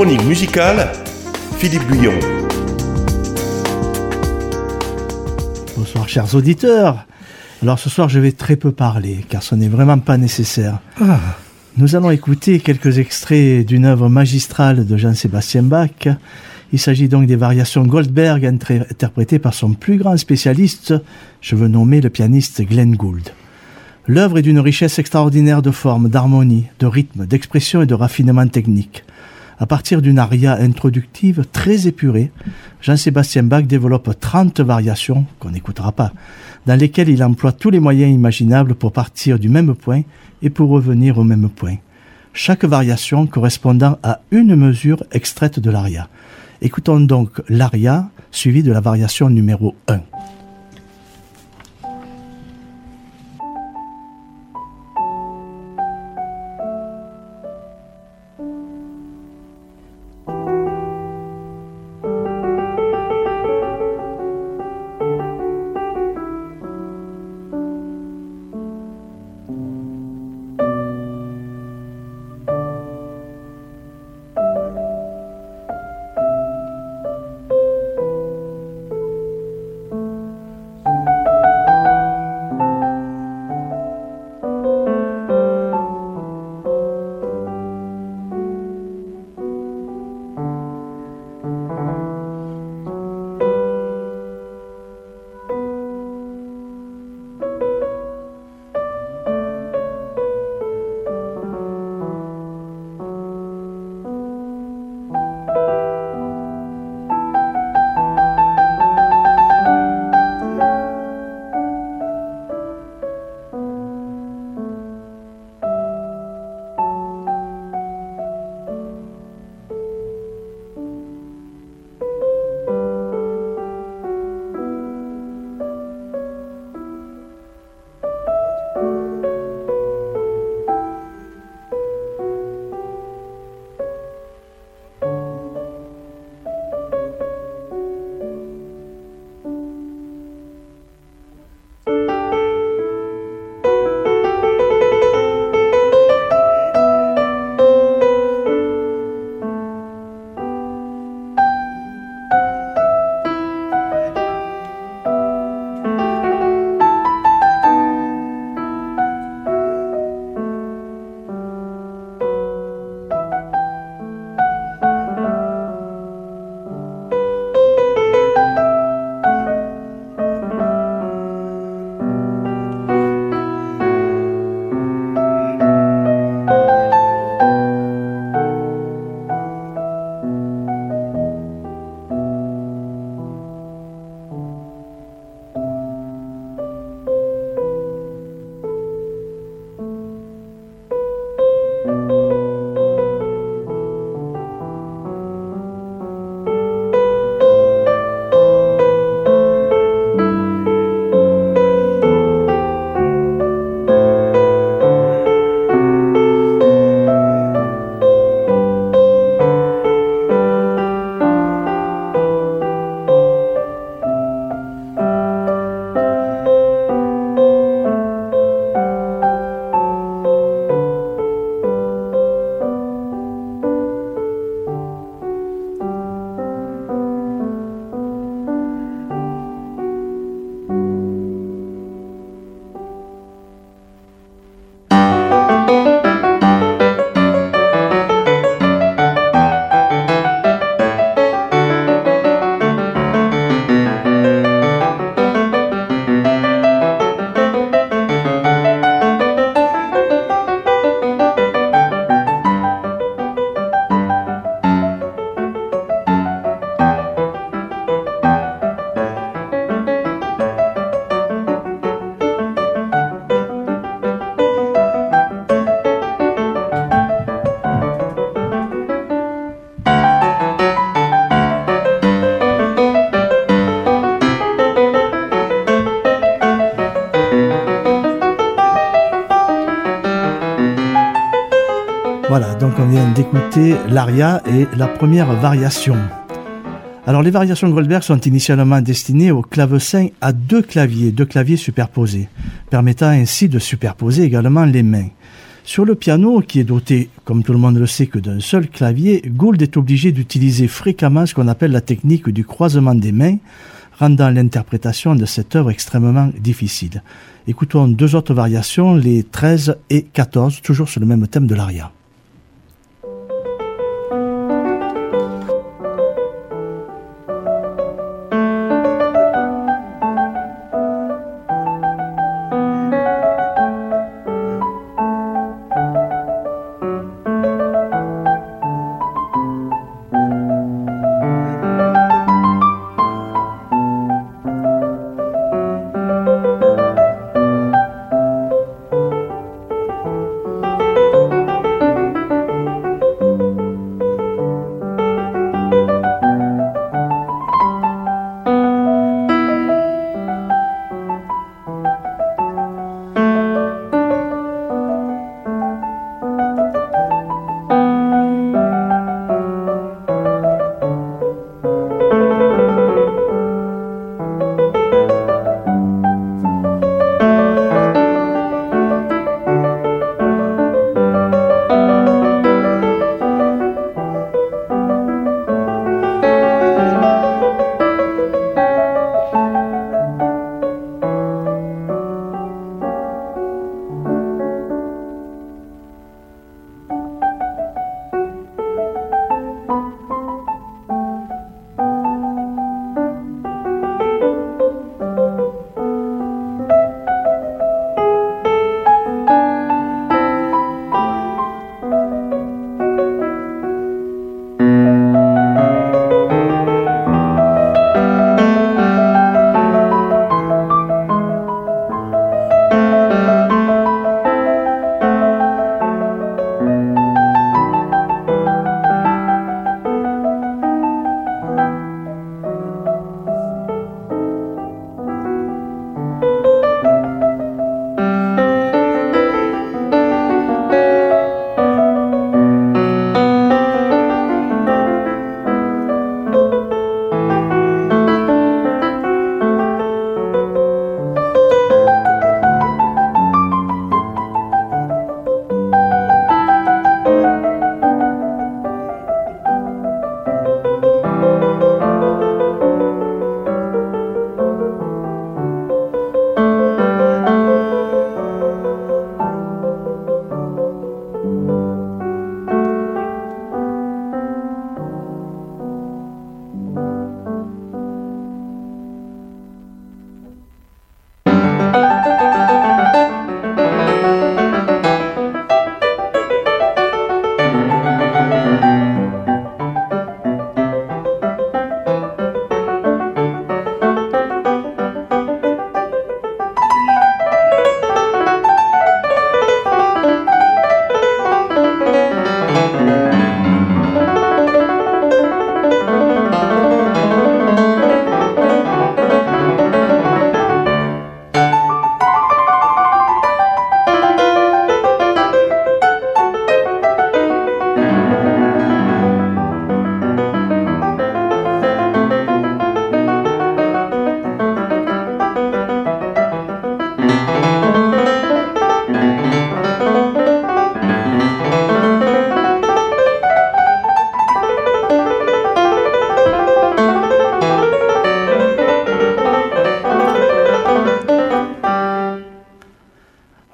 chronique musicale, Philippe Guyon. Bonsoir chers auditeurs. Alors ce soir je vais très peu parler car ce n'est vraiment pas nécessaire. Ah. Nous allons écouter quelques extraits d'une œuvre magistrale de Jean-Sébastien Bach. Il s'agit donc des variations Goldberg interprétées par son plus grand spécialiste, je veux nommer le pianiste Glenn Gould. L'œuvre est d'une richesse extraordinaire de forme, d'harmonie, de rythme, d'expression et de raffinement technique. À partir d'une aria introductive très épurée, Jean-Sébastien Bach développe 30 variations, qu'on n'écoutera pas, dans lesquelles il emploie tous les moyens imaginables pour partir du même point et pour revenir au même point. Chaque variation correspondant à une mesure extraite de l'aria. Écoutons donc l'aria suivie de la variation numéro 1. D'écouter l'aria et la première variation. Alors les variations Goldberg sont initialement destinées au clavecin à deux claviers, deux claviers superposés, permettant ainsi de superposer également les mains. Sur le piano, qui est doté, comme tout le monde le sait, que d'un seul clavier, Gould est obligé d'utiliser fréquemment ce qu'on appelle la technique du croisement des mains, rendant l'interprétation de cette œuvre extrêmement difficile. Écoutons deux autres variations, les 13 et 14, toujours sur le même thème de l'aria.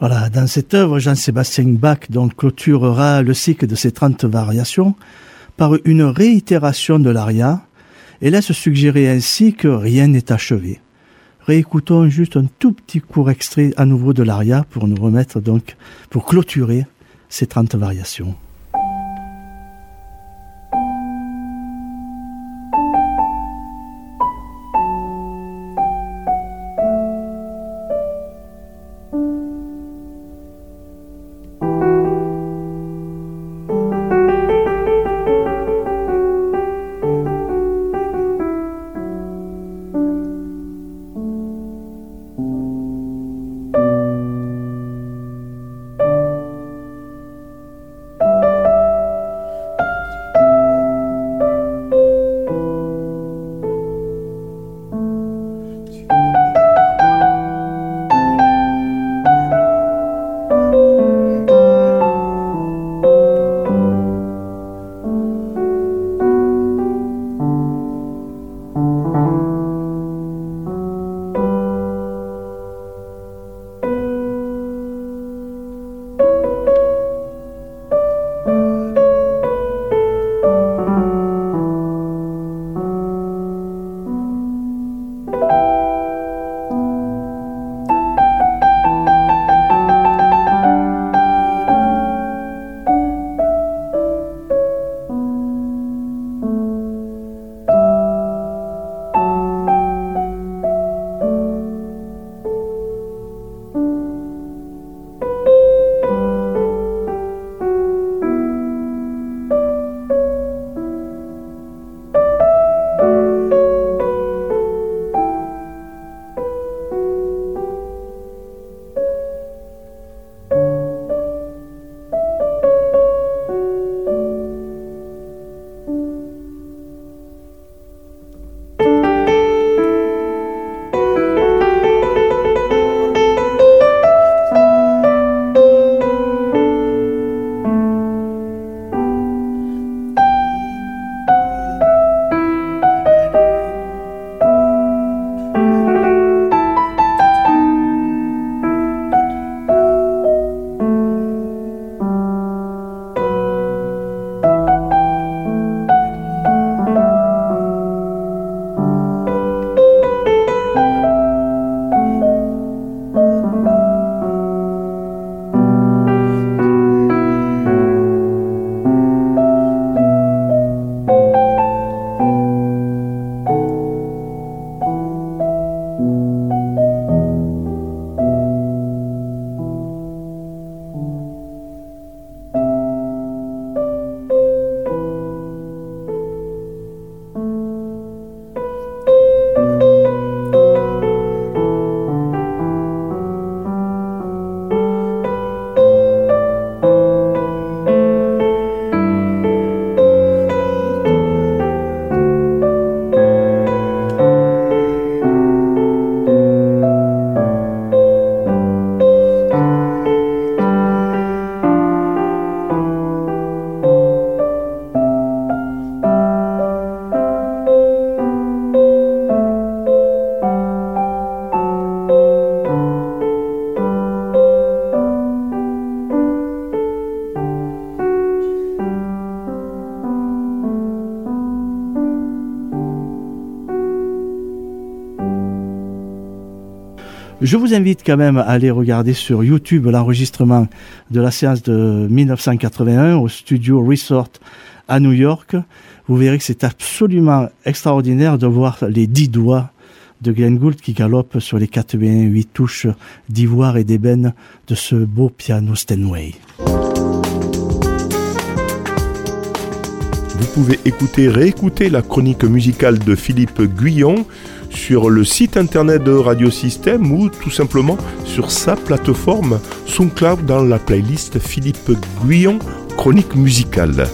Dans cette œuvre, Jean-Sébastien Bach donc clôturera le cycle de ses 30 variations par une réitération de l'aria et laisse suggérer ainsi que rien n'est achevé. Réécoutons juste un tout petit court extrait à nouveau de l'aria pour nous remettre donc, pour clôturer ces 30 variations. Je vous invite quand même à aller regarder sur YouTube l'enregistrement de la séance de 1981 au studio Resort à New York. Vous verrez que c'est absolument extraordinaire de voir les dix doigts de Glenn Gould qui galope sur les 88 touches d'ivoire et d'ébène de ce beau piano Steinway. Vous pouvez écouter, réécouter la chronique musicale de Philippe Guyon sur le site internet de Radio Système ou tout simplement sur sa plateforme SoundCloud dans la playlist Philippe Guyon Chronique musicale.